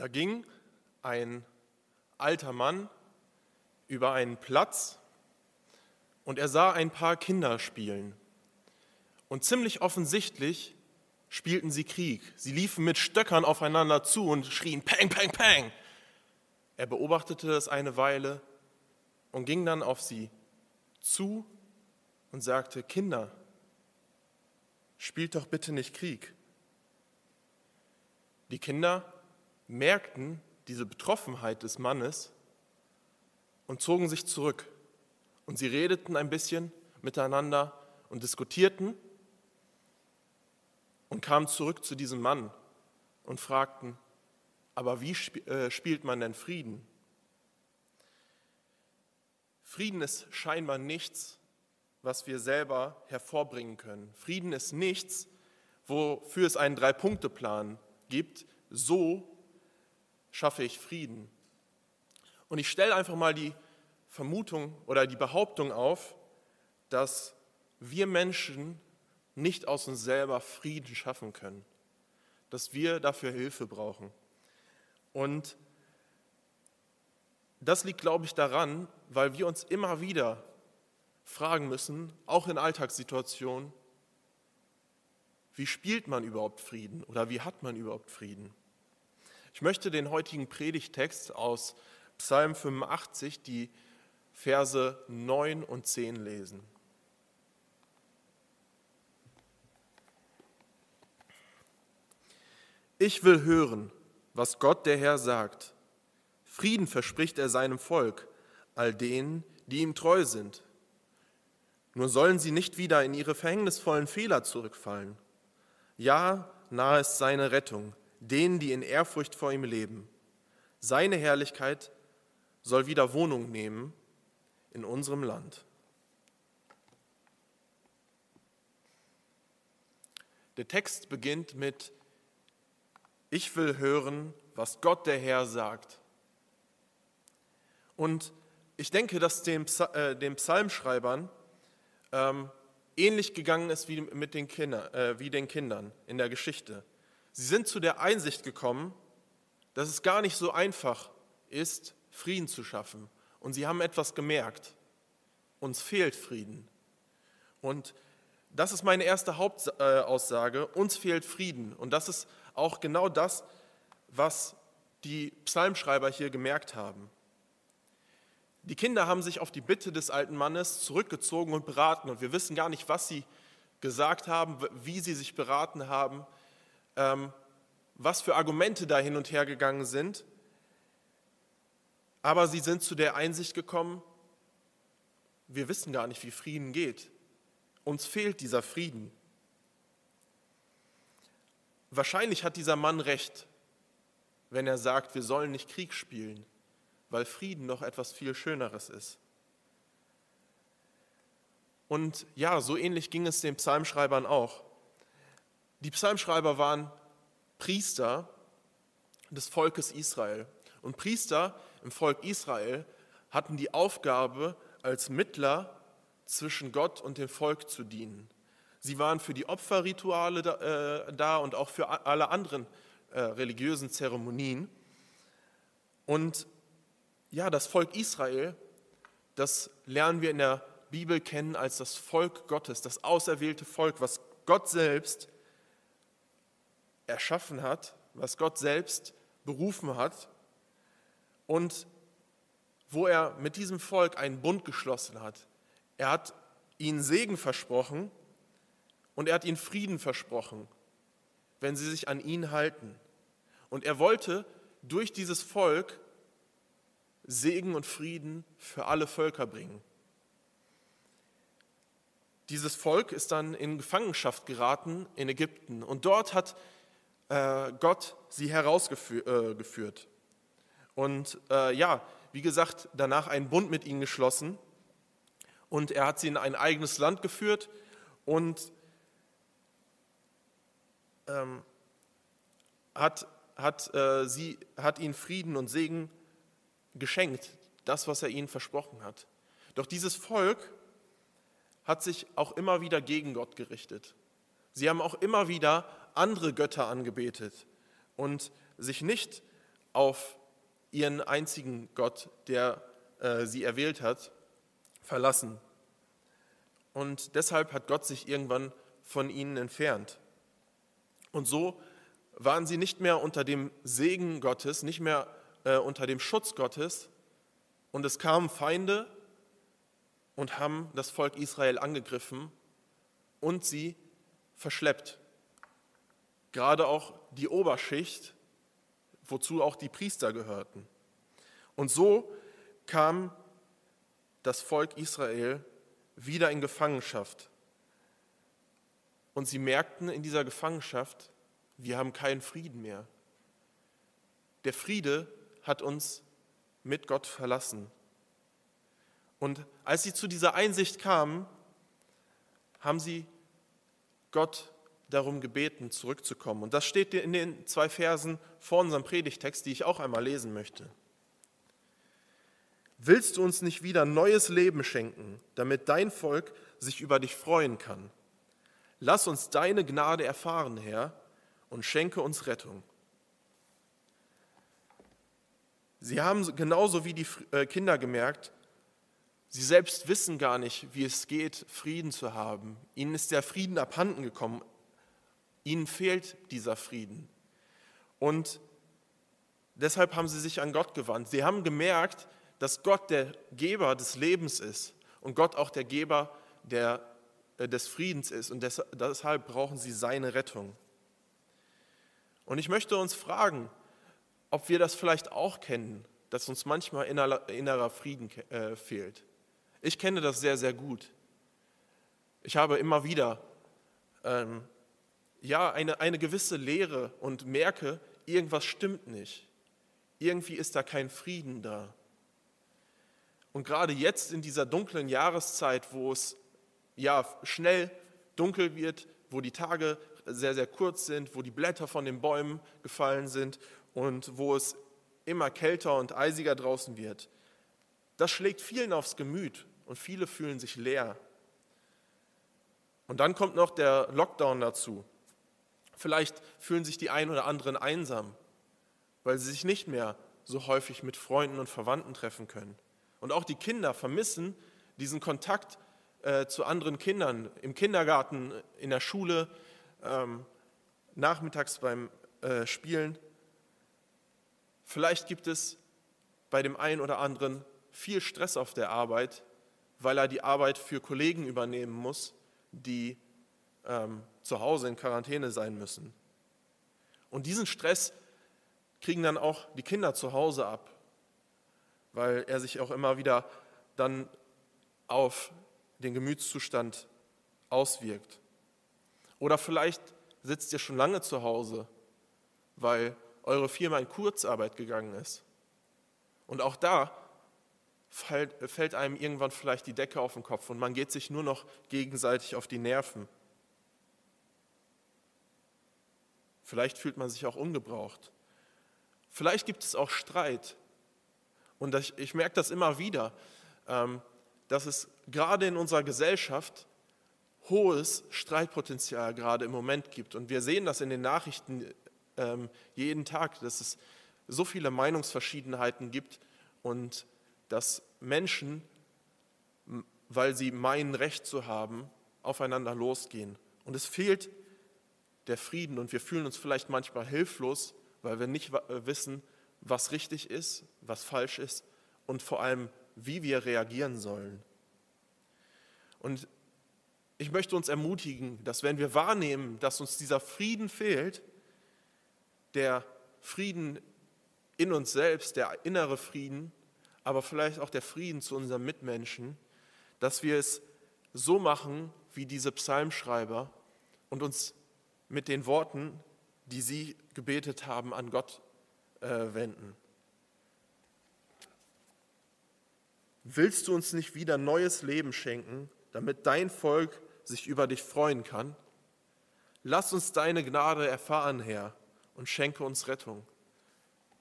Da ging ein alter Mann über einen Platz und er sah ein paar Kinder spielen. Und ziemlich offensichtlich spielten sie Krieg. Sie liefen mit Stöckern aufeinander zu und schrien Peng, Peng, Peng. Er beobachtete das eine Weile und ging dann auf sie zu und sagte, Kinder, spielt doch bitte nicht Krieg. Die Kinder merkten diese Betroffenheit des Mannes und zogen sich zurück. Und sie redeten ein bisschen miteinander und diskutierten und kamen zurück zu diesem Mann und fragten, aber wie äh, spielt man denn Frieden? Frieden ist scheinbar nichts, was wir selber hervorbringen können. Frieden ist nichts, wofür es einen Drei-Punkte-Plan gibt. So schaffe ich Frieden. Und ich stelle einfach mal die Vermutung oder die Behauptung auf, dass wir Menschen nicht aus uns selber Frieden schaffen können, dass wir dafür Hilfe brauchen. Und das liegt, glaube ich, daran, weil wir uns immer wieder fragen müssen, auch in Alltagssituationen, wie spielt man überhaupt Frieden oder wie hat man überhaupt Frieden? Ich möchte den heutigen Predigtext aus Psalm 85, die Verse 9 und 10 lesen. Ich will hören, was Gott der Herr sagt. Frieden verspricht er seinem Volk, all denen, die ihm treu sind. Nur sollen sie nicht wieder in ihre verhängnisvollen Fehler zurückfallen. Ja, nahe ist seine Rettung, denen, die in Ehrfurcht vor ihm leben. Seine Herrlichkeit soll wieder Wohnung nehmen in unserem Land. Der Text beginnt mit Ich will hören, was Gott der Herr sagt. Und ich denke, dass dem, äh, den Psalmschreibern ähm, ähnlich gegangen ist wie, mit den Kinder, äh, wie den Kindern in der Geschichte. Sie sind zu der Einsicht gekommen, dass es gar nicht so einfach ist, Frieden zu schaffen. Und sie haben etwas gemerkt. Uns fehlt Frieden. Und das ist meine erste Hauptaussage. Uns fehlt Frieden. Und das ist auch genau das, was die Psalmschreiber hier gemerkt haben. Die Kinder haben sich auf die Bitte des alten Mannes zurückgezogen und beraten. Und wir wissen gar nicht, was sie gesagt haben, wie sie sich beraten haben, was für Argumente da hin und her gegangen sind. Aber sie sind zu der Einsicht gekommen, wir wissen gar nicht, wie Frieden geht. Uns fehlt dieser Frieden. Wahrscheinlich hat dieser Mann recht, wenn er sagt, wir sollen nicht Krieg spielen weil Frieden noch etwas viel Schöneres ist. Und ja, so ähnlich ging es den Psalmschreibern auch. Die Psalmschreiber waren Priester des Volkes Israel. Und Priester im Volk Israel hatten die Aufgabe, als Mittler zwischen Gott und dem Volk zu dienen. Sie waren für die Opferrituale da, äh, da und auch für alle anderen äh, religiösen Zeremonien. Und ja, das Volk Israel, das lernen wir in der Bibel kennen als das Volk Gottes, das auserwählte Volk, was Gott selbst erschaffen hat, was Gott selbst berufen hat und wo er mit diesem Volk einen Bund geschlossen hat. Er hat ihnen Segen versprochen und er hat ihnen Frieden versprochen, wenn sie sich an ihn halten. Und er wollte durch dieses Volk Segen und Frieden für alle Völker bringen. Dieses Volk ist dann in Gefangenschaft geraten in Ägypten und dort hat äh, Gott sie herausgeführt. Äh, und äh, ja, wie gesagt, danach einen Bund mit ihnen geschlossen und er hat sie in ein eigenes Land geführt und ähm, hat, hat, äh, sie, hat ihnen Frieden und Segen geschenkt, das, was er ihnen versprochen hat. Doch dieses Volk hat sich auch immer wieder gegen Gott gerichtet. Sie haben auch immer wieder andere Götter angebetet und sich nicht auf ihren einzigen Gott, der äh, sie erwählt hat, verlassen. Und deshalb hat Gott sich irgendwann von ihnen entfernt. Und so waren sie nicht mehr unter dem Segen Gottes, nicht mehr äh, unter dem Schutz Gottes. Und es kamen Feinde und haben das Volk Israel angegriffen und sie verschleppt. Gerade auch die Oberschicht, wozu auch die Priester gehörten. Und so kam das Volk Israel wieder in Gefangenschaft. Und sie merkten in dieser Gefangenschaft, wir haben keinen Frieden mehr. Der Friede hat uns mit Gott verlassen. Und als sie zu dieser Einsicht kamen, haben sie Gott darum gebeten, zurückzukommen. Und das steht in den zwei Versen vor unserem Predigtext, die ich auch einmal lesen möchte. Willst du uns nicht wieder neues Leben schenken, damit dein Volk sich über dich freuen kann? Lass uns deine Gnade erfahren, Herr, und schenke uns Rettung. Sie haben genauso wie die äh, Kinder gemerkt, sie selbst wissen gar nicht, wie es geht, Frieden zu haben. Ihnen ist der Frieden abhanden gekommen. Ihnen fehlt dieser Frieden. Und deshalb haben sie sich an Gott gewandt. Sie haben gemerkt, dass Gott der Geber des Lebens ist und Gott auch der Geber der, äh, des Friedens ist. Und deshalb brauchen sie seine Rettung. Und ich möchte uns fragen, ob wir das vielleicht auch kennen, dass uns manchmal innerer Frieden äh, fehlt. Ich kenne das sehr, sehr gut. Ich habe immer wieder ähm, ja, eine, eine gewisse Leere und merke, irgendwas stimmt nicht. Irgendwie ist da kein Frieden da. Und gerade jetzt in dieser dunklen Jahreszeit, wo es ja schnell dunkel wird, wo die Tage sehr, sehr kurz sind, wo die Blätter von den Bäumen gefallen sind und wo es immer kälter und eisiger draußen wird. Das schlägt vielen aufs Gemüt und viele fühlen sich leer. Und dann kommt noch der Lockdown dazu. Vielleicht fühlen sich die einen oder anderen einsam, weil sie sich nicht mehr so häufig mit Freunden und Verwandten treffen können. Und auch die Kinder vermissen diesen Kontakt äh, zu anderen Kindern im Kindergarten, in der Schule, ähm, nachmittags beim äh, Spielen. Vielleicht gibt es bei dem einen oder anderen viel Stress auf der Arbeit, weil er die Arbeit für Kollegen übernehmen muss, die ähm, zu Hause in Quarantäne sein müssen. Und diesen Stress kriegen dann auch die Kinder zu Hause ab, weil er sich auch immer wieder dann auf den Gemütszustand auswirkt. Oder vielleicht sitzt ihr schon lange zu Hause, weil eure Firma in Kurzarbeit gegangen ist. Und auch da fällt, fällt einem irgendwann vielleicht die Decke auf den Kopf und man geht sich nur noch gegenseitig auf die Nerven. Vielleicht fühlt man sich auch ungebraucht. Vielleicht gibt es auch Streit. Und ich, ich merke das immer wieder, ähm, dass es gerade in unserer Gesellschaft hohes Streitpotenzial gerade im Moment gibt. Und wir sehen das in den Nachrichten ähm, jeden Tag, dass es so viele Meinungsverschiedenheiten gibt und dass Menschen, weil sie meinen, Recht zu haben, aufeinander losgehen. Und es fehlt der Frieden und wir fühlen uns vielleicht manchmal hilflos, weil wir nicht äh, wissen, was richtig ist, was falsch ist und vor allem, wie wir reagieren sollen. Und ich möchte uns ermutigen, dass wenn wir wahrnehmen, dass uns dieser Frieden fehlt, der Frieden in uns selbst, der innere Frieden, aber vielleicht auch der Frieden zu unseren Mitmenschen, dass wir es so machen wie diese Psalmschreiber und uns mit den Worten, die sie gebetet haben, an Gott äh, wenden. Willst du uns nicht wieder neues Leben schenken, damit dein Volk sich über dich freuen kann? Lass uns deine Gnade erfahren, Herr, und schenke uns Rettung.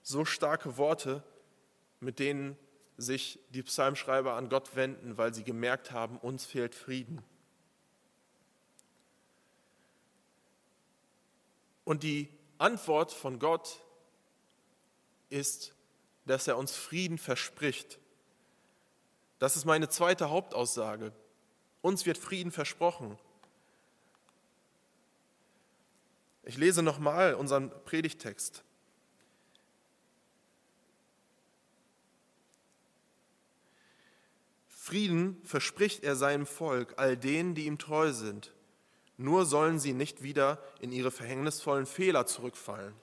So starke Worte, mit denen sich die Psalmschreiber an Gott wenden, weil sie gemerkt haben, uns fehlt Frieden. Und die Antwort von Gott ist, dass er uns Frieden verspricht. Das ist meine zweite Hauptaussage. Uns wird Frieden versprochen. Ich lese nochmal unseren Predigtext. Frieden verspricht er seinem Volk, all denen, die ihm treu sind. Nur sollen sie nicht wieder in ihre verhängnisvollen Fehler zurückfallen.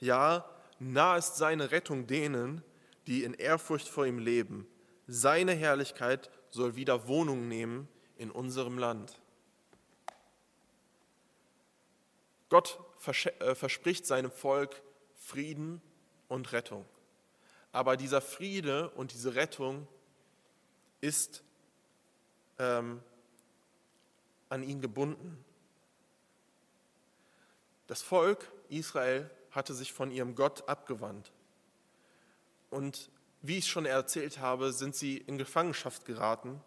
Ja, nah ist seine Rettung denen, die in Ehrfurcht vor ihm leben. Seine Herrlichkeit soll wieder Wohnung nehmen in unserem Land. Gott äh, verspricht seinem Volk Frieden und Rettung. Aber dieser Friede und diese Rettung ist ähm, an ihn gebunden. Das Volk Israel hatte sich von ihrem Gott abgewandt. Und wie ich schon erzählt habe, sind sie in Gefangenschaft geraten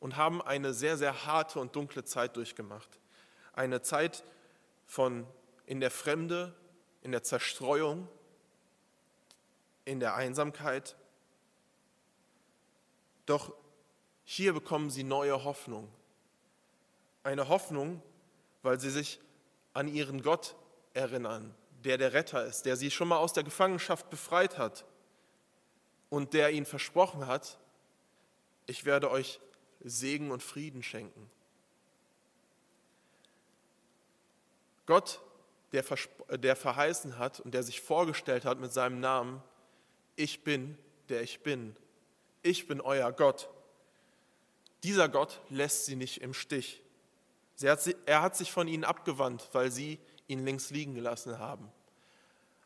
und haben eine sehr, sehr harte und dunkle Zeit durchgemacht. Eine Zeit von in der Fremde, in der Zerstreuung, in der Einsamkeit. Doch hier bekommen sie neue Hoffnung. Eine Hoffnung, weil sie sich an ihren Gott erinnern, der der Retter ist, der sie schon mal aus der Gefangenschaft befreit hat und der ihnen versprochen hat, ich werde euch Segen und Frieden schenken. Gott, der, der verheißen hat und der sich vorgestellt hat mit seinem Namen, ich bin, der ich bin. Ich bin euer Gott. Dieser Gott lässt sie nicht im Stich. Er hat sich von ihnen abgewandt, weil sie ihn links liegen gelassen haben.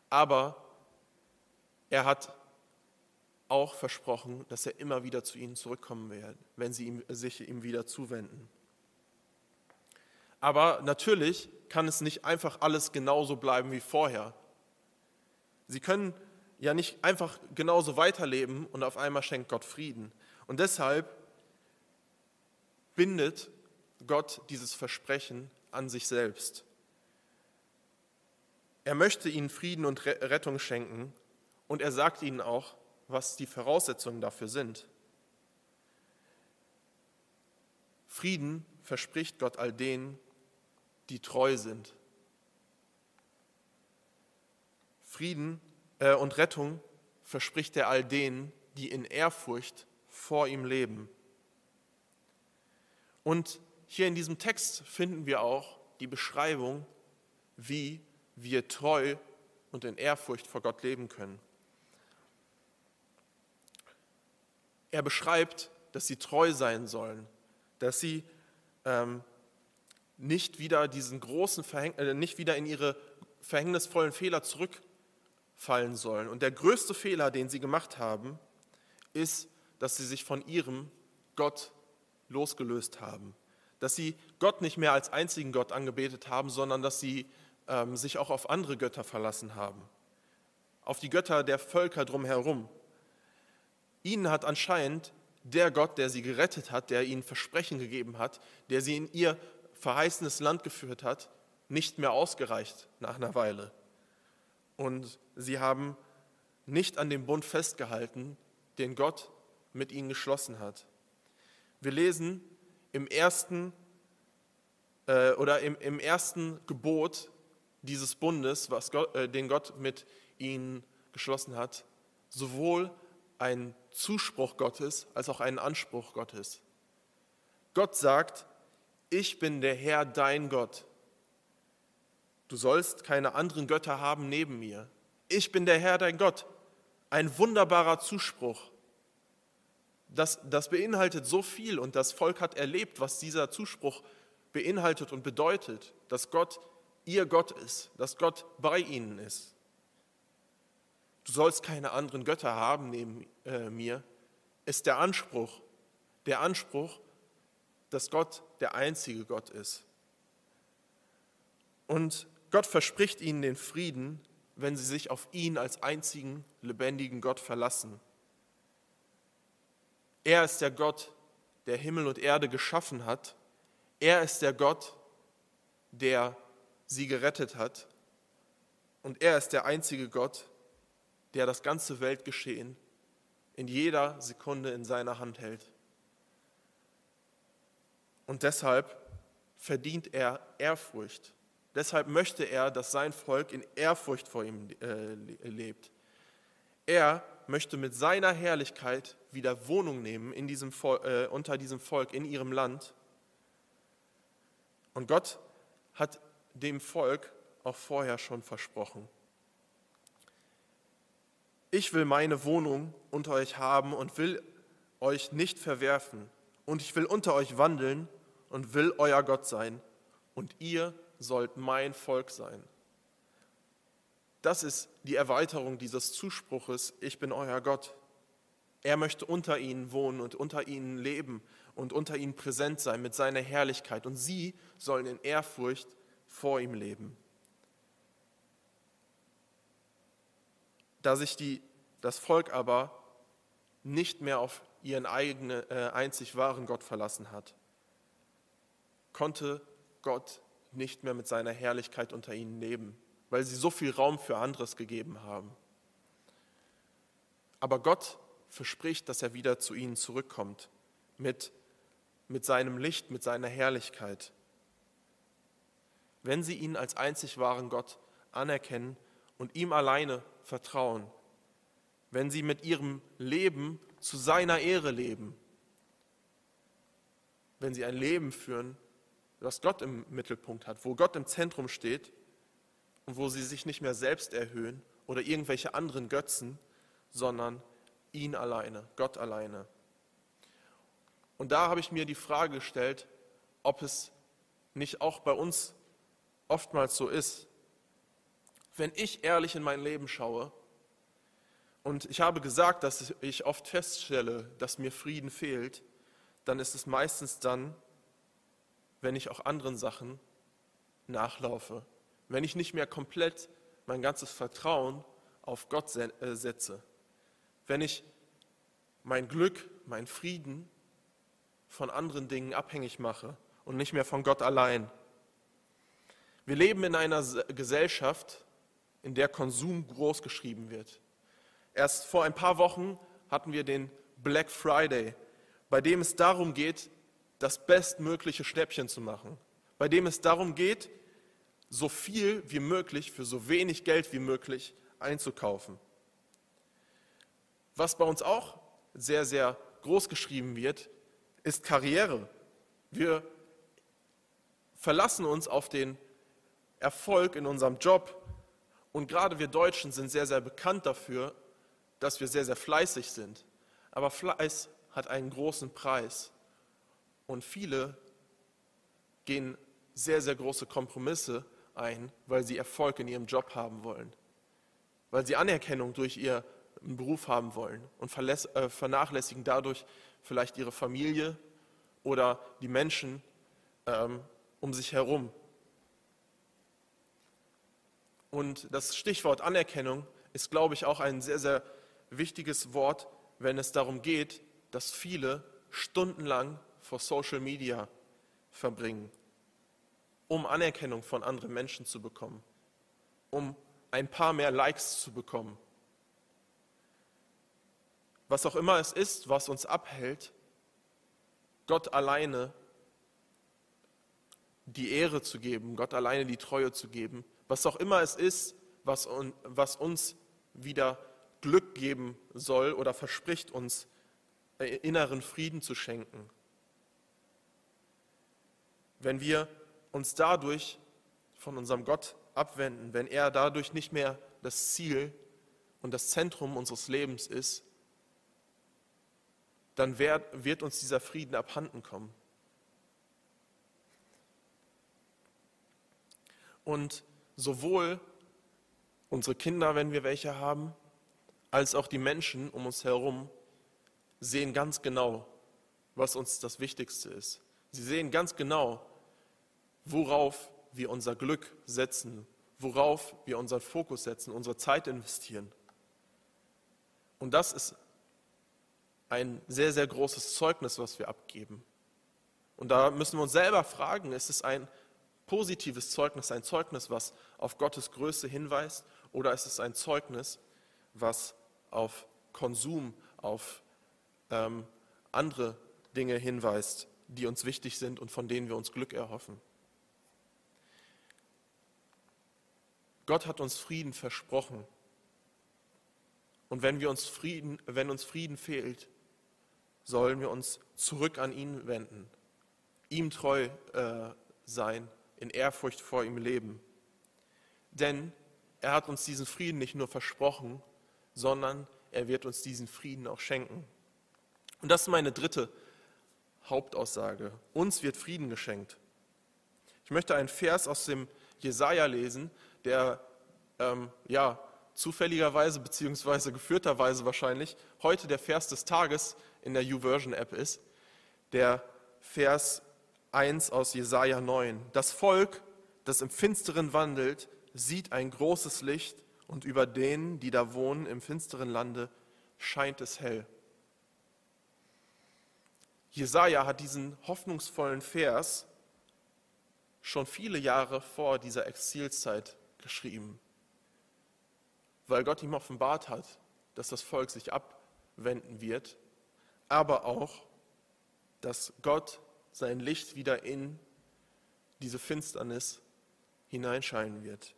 Aber er hat auch versprochen, dass er immer wieder zu ihnen zurückkommen wird, wenn sie ihm, sich ihm wieder zuwenden. Aber natürlich kann es nicht einfach alles genauso bleiben wie vorher. Sie können ja nicht einfach genauso weiterleben und auf einmal schenkt Gott Frieden. Und deshalb bindet Gott dieses Versprechen an sich selbst. Er möchte ihnen Frieden und Rettung schenken und er sagt ihnen auch, was die Voraussetzungen dafür sind. Frieden verspricht Gott all denen, die treu sind. Frieden äh, und Rettung verspricht er all denen, die in Ehrfurcht vor ihm leben. Und hier in diesem Text finden wir auch die Beschreibung, wie wir treu und in Ehrfurcht vor Gott leben können. Er beschreibt, dass sie treu sein sollen, dass sie ähm, nicht wieder diesen großen Verhäng äh, nicht wieder in ihre verhängnisvollen Fehler zurückfallen sollen. Und der größte Fehler, den sie gemacht haben, ist, dass sie sich von ihrem Gott losgelöst haben. Dass sie Gott nicht mehr als einzigen Gott angebetet haben, sondern dass sie ähm, sich auch auf andere Götter verlassen haben. Auf die Götter der Völker drumherum. Ihnen hat anscheinend der Gott, der sie gerettet hat, der ihnen Versprechen gegeben hat, der sie in ihr verheißenes Land geführt hat, nicht mehr ausgereicht nach einer Weile. Und sie haben nicht an dem Bund festgehalten, den Gott mit ihnen geschlossen hat. Wir lesen im ersten äh, oder im, im, ersten Gebot dieses Bundes, was Gott, äh, den Gott mit ihnen geschlossen hat, sowohl ein Zuspruch Gottes als auch einen Anspruch Gottes. Gott sagt, ich bin der Herr dein Gott. Du sollst keine anderen Götter haben neben mir. Ich bin der Herr dein Gott. Ein wunderbarer Zuspruch das, das beinhaltet so viel und das Volk hat erlebt, was dieser Zuspruch beinhaltet und bedeutet, dass Gott ihr Gott ist, dass Gott bei ihnen ist. Du sollst keine anderen Götter haben neben äh, mir, ist der Anspruch, der Anspruch, dass Gott der einzige Gott ist. Und Gott verspricht ihnen den Frieden, wenn sie sich auf ihn als einzigen lebendigen Gott verlassen. Er ist der Gott, der Himmel und Erde geschaffen hat. Er ist der Gott, der sie gerettet hat. Und er ist der einzige Gott, der das ganze Weltgeschehen in jeder Sekunde in seiner Hand hält. Und deshalb verdient er Ehrfurcht. Deshalb möchte er, dass sein Volk in Ehrfurcht vor ihm äh, lebt. Er möchte mit seiner Herrlichkeit wieder Wohnung nehmen in diesem, äh, unter diesem Volk, in ihrem Land. Und Gott hat dem Volk auch vorher schon versprochen. Ich will meine Wohnung unter euch haben und will euch nicht verwerfen. Und ich will unter euch wandeln und will euer Gott sein. Und ihr sollt mein Volk sein. Das ist die Erweiterung dieses Zuspruches, ich bin euer Gott. Er möchte unter ihnen wohnen und unter ihnen leben und unter ihnen präsent sein mit seiner Herrlichkeit. Und sie sollen in Ehrfurcht vor ihm leben. Da sich die, das Volk aber nicht mehr auf ihren eigenen, äh, einzig wahren Gott verlassen hat, konnte Gott nicht mehr mit seiner Herrlichkeit unter ihnen leben weil sie so viel Raum für anderes gegeben haben. Aber Gott verspricht, dass er wieder zu ihnen zurückkommt mit, mit seinem Licht, mit seiner Herrlichkeit. Wenn sie ihn als einzig wahren Gott anerkennen und ihm alleine vertrauen, wenn sie mit ihrem Leben zu seiner Ehre leben, wenn sie ein Leben führen, das Gott im Mittelpunkt hat, wo Gott im Zentrum steht, und wo sie sich nicht mehr selbst erhöhen oder irgendwelche anderen Götzen, sondern ihn alleine, Gott alleine. Und da habe ich mir die Frage gestellt, ob es nicht auch bei uns oftmals so ist, wenn ich ehrlich in mein Leben schaue und ich habe gesagt, dass ich oft feststelle, dass mir Frieden fehlt, dann ist es meistens dann, wenn ich auch anderen Sachen nachlaufe, wenn ich nicht mehr komplett mein ganzes Vertrauen auf Gott äh, setze, wenn ich mein Glück, mein Frieden von anderen Dingen abhängig mache und nicht mehr von Gott allein. Wir leben in einer Gesellschaft, in der Konsum groß geschrieben wird. Erst vor ein paar Wochen hatten wir den Black Friday, bei dem es darum geht, das bestmögliche Schnäppchen zu machen, bei dem es darum geht, so viel wie möglich für so wenig Geld wie möglich einzukaufen. Was bei uns auch sehr, sehr groß geschrieben wird, ist Karriere. Wir verlassen uns auf den Erfolg in unserem Job und gerade wir Deutschen sind sehr, sehr bekannt dafür, dass wir sehr, sehr fleißig sind. Aber Fleiß hat einen großen Preis und viele gehen sehr, sehr große Kompromisse ein, weil sie Erfolg in ihrem Job haben wollen, weil sie Anerkennung durch ihren Beruf haben wollen und äh, vernachlässigen dadurch vielleicht ihre Familie oder die Menschen ähm, um sich herum. Und das Stichwort Anerkennung ist, glaube ich, auch ein sehr, sehr wichtiges Wort, wenn es darum geht, dass viele stundenlang vor Social Media verbringen um Anerkennung von anderen Menschen zu bekommen, um ein paar mehr Likes zu bekommen. Was auch immer es ist, was uns abhält, Gott alleine die Ehre zu geben, Gott alleine die Treue zu geben, was auch immer es ist, was, was uns wieder Glück geben soll oder verspricht uns äh, inneren Frieden zu schenken. Wenn wir uns dadurch von unserem Gott abwenden, wenn er dadurch nicht mehr das Ziel und das Zentrum unseres Lebens ist, dann wird uns dieser Frieden abhanden kommen. Und sowohl unsere Kinder, wenn wir welche haben, als auch die Menschen um uns herum sehen ganz genau, was uns das Wichtigste ist. Sie sehen ganz genau, worauf wir unser Glück setzen, worauf wir unseren Fokus setzen, unsere Zeit investieren. Und das ist ein sehr, sehr großes Zeugnis, was wir abgeben. Und da müssen wir uns selber fragen, ist es ein positives Zeugnis, ein Zeugnis, was auf Gottes Größe hinweist, oder ist es ein Zeugnis, was auf Konsum, auf ähm, andere Dinge hinweist, die uns wichtig sind und von denen wir uns Glück erhoffen. Gott hat uns Frieden versprochen. Und wenn, wir uns Frieden, wenn uns Frieden fehlt, sollen wir uns zurück an ihn wenden, ihm treu äh, sein, in Ehrfurcht vor ihm leben. Denn er hat uns diesen Frieden nicht nur versprochen, sondern er wird uns diesen Frieden auch schenken. Und das ist meine dritte Hauptaussage. Uns wird Frieden geschenkt. Ich möchte einen Vers aus dem Jesaja lesen, der ähm, ja zufälligerweise beziehungsweise geführterweise wahrscheinlich heute der Vers des Tages in der YouVersion App ist. Der Vers 1 aus Jesaja 9. Das Volk, das im Finsteren wandelt, sieht ein großes Licht und über denen, die da wohnen im finsteren Lande, scheint es hell. Jesaja hat diesen hoffnungsvollen Vers schon viele Jahre vor dieser Exilzeit geschrieben, weil Gott ihm offenbart hat, dass das Volk sich abwenden wird, aber auch, dass Gott sein Licht wieder in diese Finsternis hineinscheinen wird.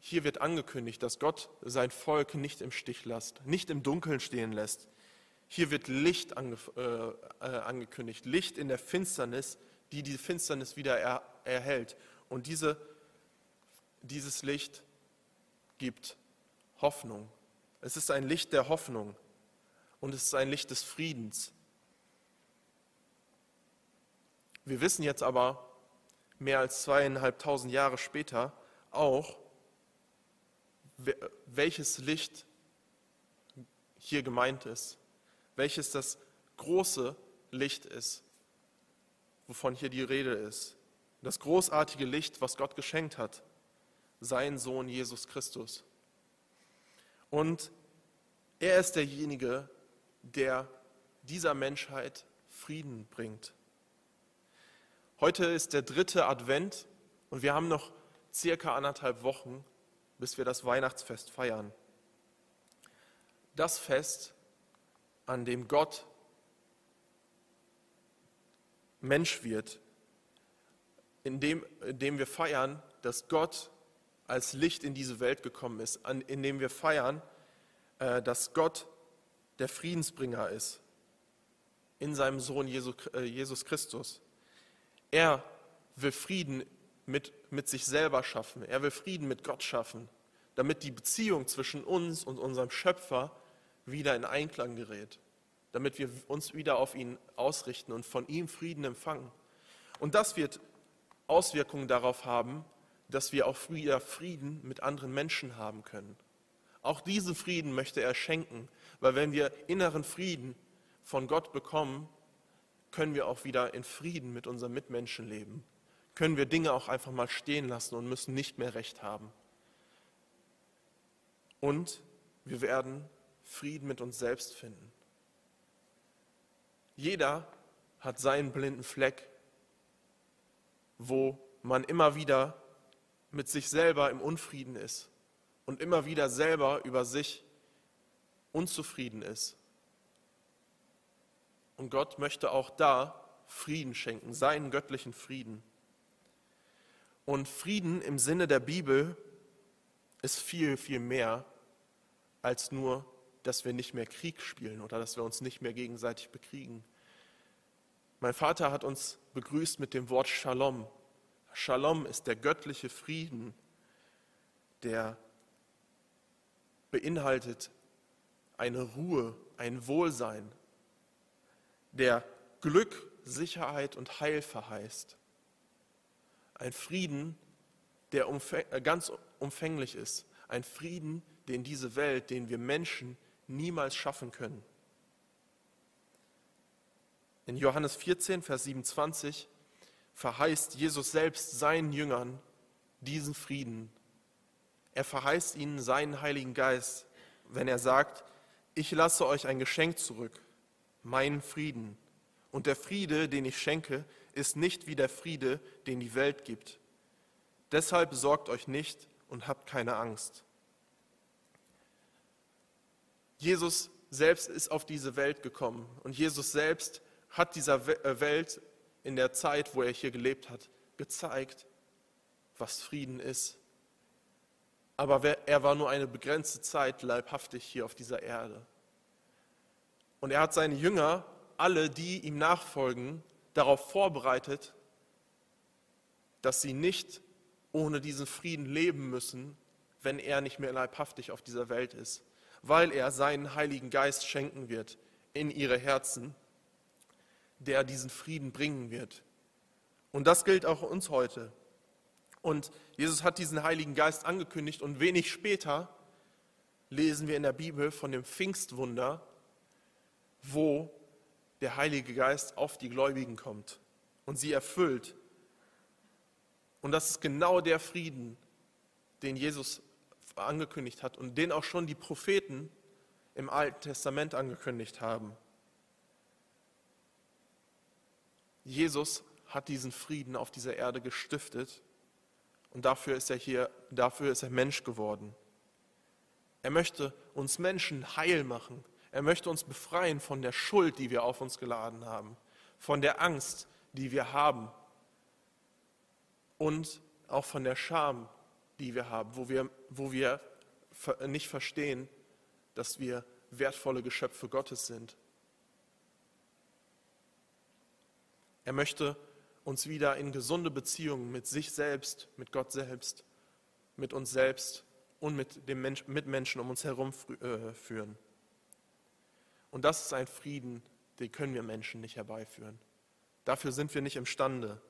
Hier wird angekündigt, dass Gott sein Volk nicht im Stich lässt, nicht im Dunkeln stehen lässt. Hier wird Licht ange, äh, äh, angekündigt, Licht in der Finsternis, die die Finsternis wieder er, erhält. Und diese, dieses Licht gibt Hoffnung. Es ist ein Licht der Hoffnung und es ist ein Licht des Friedens. Wir wissen jetzt aber, mehr als zweieinhalbtausend Jahre später, auch, welches Licht hier gemeint ist, welches das große Licht ist, wovon hier die Rede ist. Das großartige Licht, was Gott geschenkt hat, sein Sohn Jesus Christus. Und er ist derjenige, der dieser Menschheit Frieden bringt. Heute ist der dritte Advent und wir haben noch circa anderthalb Wochen, bis wir das Weihnachtsfest feiern. Das Fest, an dem Gott Mensch wird, in dem, in dem wir feiern, dass Gott als Licht in diese Welt gekommen ist, an, in dem wir feiern, äh, dass Gott der Friedensbringer ist in seinem Sohn äh, Jesus Christus. Er will Frieden mit, mit sich selber schaffen. Er will Frieden mit Gott schaffen, damit die Beziehung zwischen uns und unserem Schöpfer wieder in Einklang gerät, damit wir uns wieder auf ihn ausrichten und von ihm Frieden empfangen. Und das wird Auswirkungen darauf haben, dass wir auch wieder Frieden mit anderen Menschen haben können. Auch diesen Frieden möchte er schenken, weil wenn wir inneren Frieden von Gott bekommen, können wir auch wieder in Frieden mit unseren Mitmenschen leben. Können wir Dinge auch einfach mal stehen lassen und müssen nicht mehr recht haben. Und wir werden Frieden mit uns selbst finden. Jeder hat seinen blinden Fleck, wo man immer wieder mit sich selber im Unfrieden ist und immer wieder selber über sich unzufrieden ist. Und Gott möchte auch da Frieden schenken, seinen göttlichen Frieden. Und Frieden im Sinne der Bibel ist viel, viel mehr als nur, dass wir nicht mehr Krieg spielen oder dass wir uns nicht mehr gegenseitig bekriegen. Mein Vater hat uns begrüßt mit dem Wort Shalom. Shalom ist der göttliche Frieden, der beinhaltet eine Ruhe, ein Wohlsein, der Glück, Sicherheit und Heil verheißt. Ein Frieden, der äh, ganz umfänglich ist. Ein Frieden, den diese Welt, den wir Menschen niemals schaffen können. In Johannes 14, Vers 27 verheißt Jesus selbst seinen Jüngern diesen Frieden. Er verheißt ihnen seinen Heiligen Geist, wenn er sagt, ich lasse euch ein Geschenk zurück, mein Frieden. Und der Friede, den ich schenke, ist nicht wie der Friede, den die Welt gibt. Deshalb sorgt euch nicht und habt keine Angst. Jesus selbst ist auf diese Welt gekommen und Jesus selbst hat dieser äh, Welt in der Zeit, wo er hier gelebt hat, gezeigt, was Frieden ist. Aber er war nur eine begrenzte Zeit leibhaftig hier auf dieser Erde. Und er hat seine Jünger, alle, die ihm nachfolgen, darauf vorbereitet, dass sie nicht ohne diesen Frieden leben müssen, wenn er nicht mehr leibhaftig auf dieser Welt ist, weil er seinen Heiligen Geist schenken wird in ihre Herzen, der diesen Frieden bringen wird. Und das gilt auch uns heute. Und Jesus hat diesen Heiligen Geist angekündigt und wenig später lesen wir in der Bibel von dem Pfingstwunder, wo der Heilige Geist auf die Gläubigen kommt und sie erfüllt. Und das ist genau der Frieden, den Jesus angekündigt hat und den auch schon die Propheten im Alten Testament angekündigt haben. Jesus hat diesen Frieden auf dieser Erde gestiftet und dafür ist er hier, dafür ist er Mensch geworden. Er möchte uns Menschen heil machen. Er möchte uns befreien von der Schuld, die wir auf uns geladen haben, von der Angst, die wir haben und auch von der Scham, die wir haben, wo wir, wo wir nicht verstehen, dass wir wertvolle Geschöpfe Gottes sind. Er möchte uns wieder in gesunde Beziehungen mit sich selbst, mit Gott selbst, mit uns selbst und mit den Mensch, Mitmenschen um uns herum äh, führen. Und das ist ein Frieden, den können wir Menschen nicht herbeiführen. Dafür sind wir nicht imstande.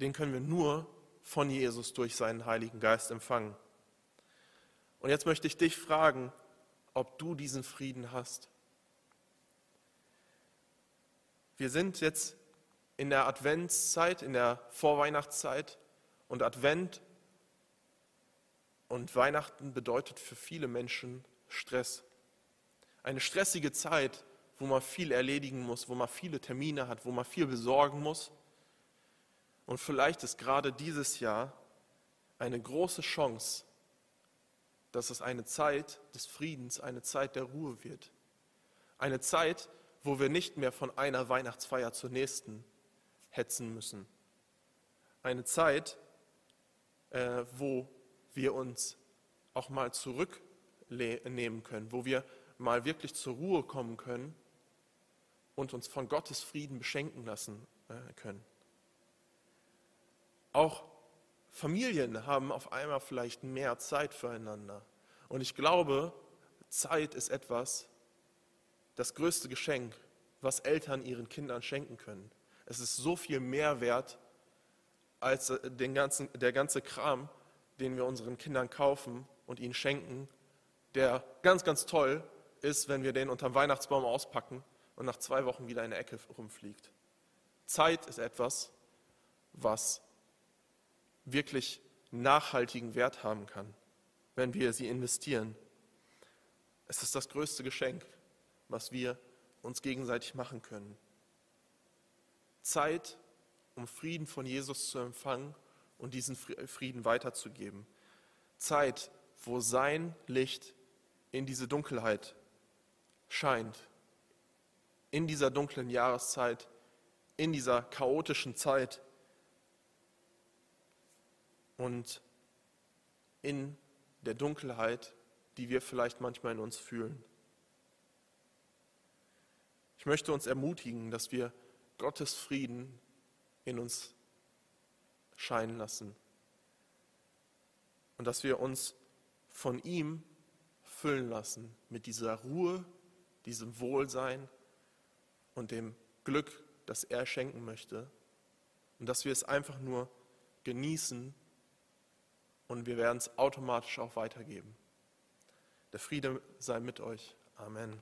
Den können wir nur von Jesus durch seinen Heiligen Geist empfangen. Und jetzt möchte ich dich fragen, ob du diesen Frieden hast. Wir sind jetzt in der Adventszeit, in der Vorweihnachtszeit und Advent und Weihnachten bedeutet für viele Menschen Stress. Eine stressige Zeit, wo man viel erledigen muss, wo man viele Termine hat, wo man viel besorgen muss. Und vielleicht ist gerade dieses Jahr eine große Chance, dass es eine Zeit des Friedens, eine Zeit der Ruhe wird. Eine Zeit, wo wir nicht mehr von einer Weihnachtsfeier zur nächsten hetzen müssen. Eine Zeit, äh, wo wir uns auch mal zurücknehmen können, wo wir mal wirklich zur Ruhe kommen können und uns von Gottes Frieden beschenken lassen äh, können. Auch Familien haben auf einmal vielleicht mehr Zeit füreinander. Und ich glaube, Zeit ist etwas, das größte Geschenk, was Eltern ihren Kindern schenken können. Es ist so viel mehr wert als äh, den ganzen, der ganze Kram, den wir unseren Kindern kaufen und ihnen schenken, der ganz, ganz toll ist, wenn wir den unterm Weihnachtsbaum auspacken und nach zwei Wochen wieder in der Ecke rumfliegt. Zeit ist etwas, was wirklich nachhaltigen Wert haben kann, wenn wir sie investieren. Es ist das größte Geschenk, was wir uns gegenseitig machen können. Zeit, um Frieden von Jesus zu empfangen und diesen Frieden weiterzugeben. Zeit, wo sein Licht in diese Dunkelheit scheint, in dieser dunklen Jahreszeit, in dieser chaotischen Zeit und in der Dunkelheit, die wir vielleicht manchmal in uns fühlen. Ich möchte uns ermutigen, dass wir Gottes Frieden in uns scheinen lassen. Und dass wir uns von ihm füllen lassen mit dieser Ruhe, diesem Wohlsein und dem Glück, das er schenken möchte. Und dass wir es einfach nur genießen und wir werden es automatisch auch weitergeben. Der Friede sei mit euch. Amen.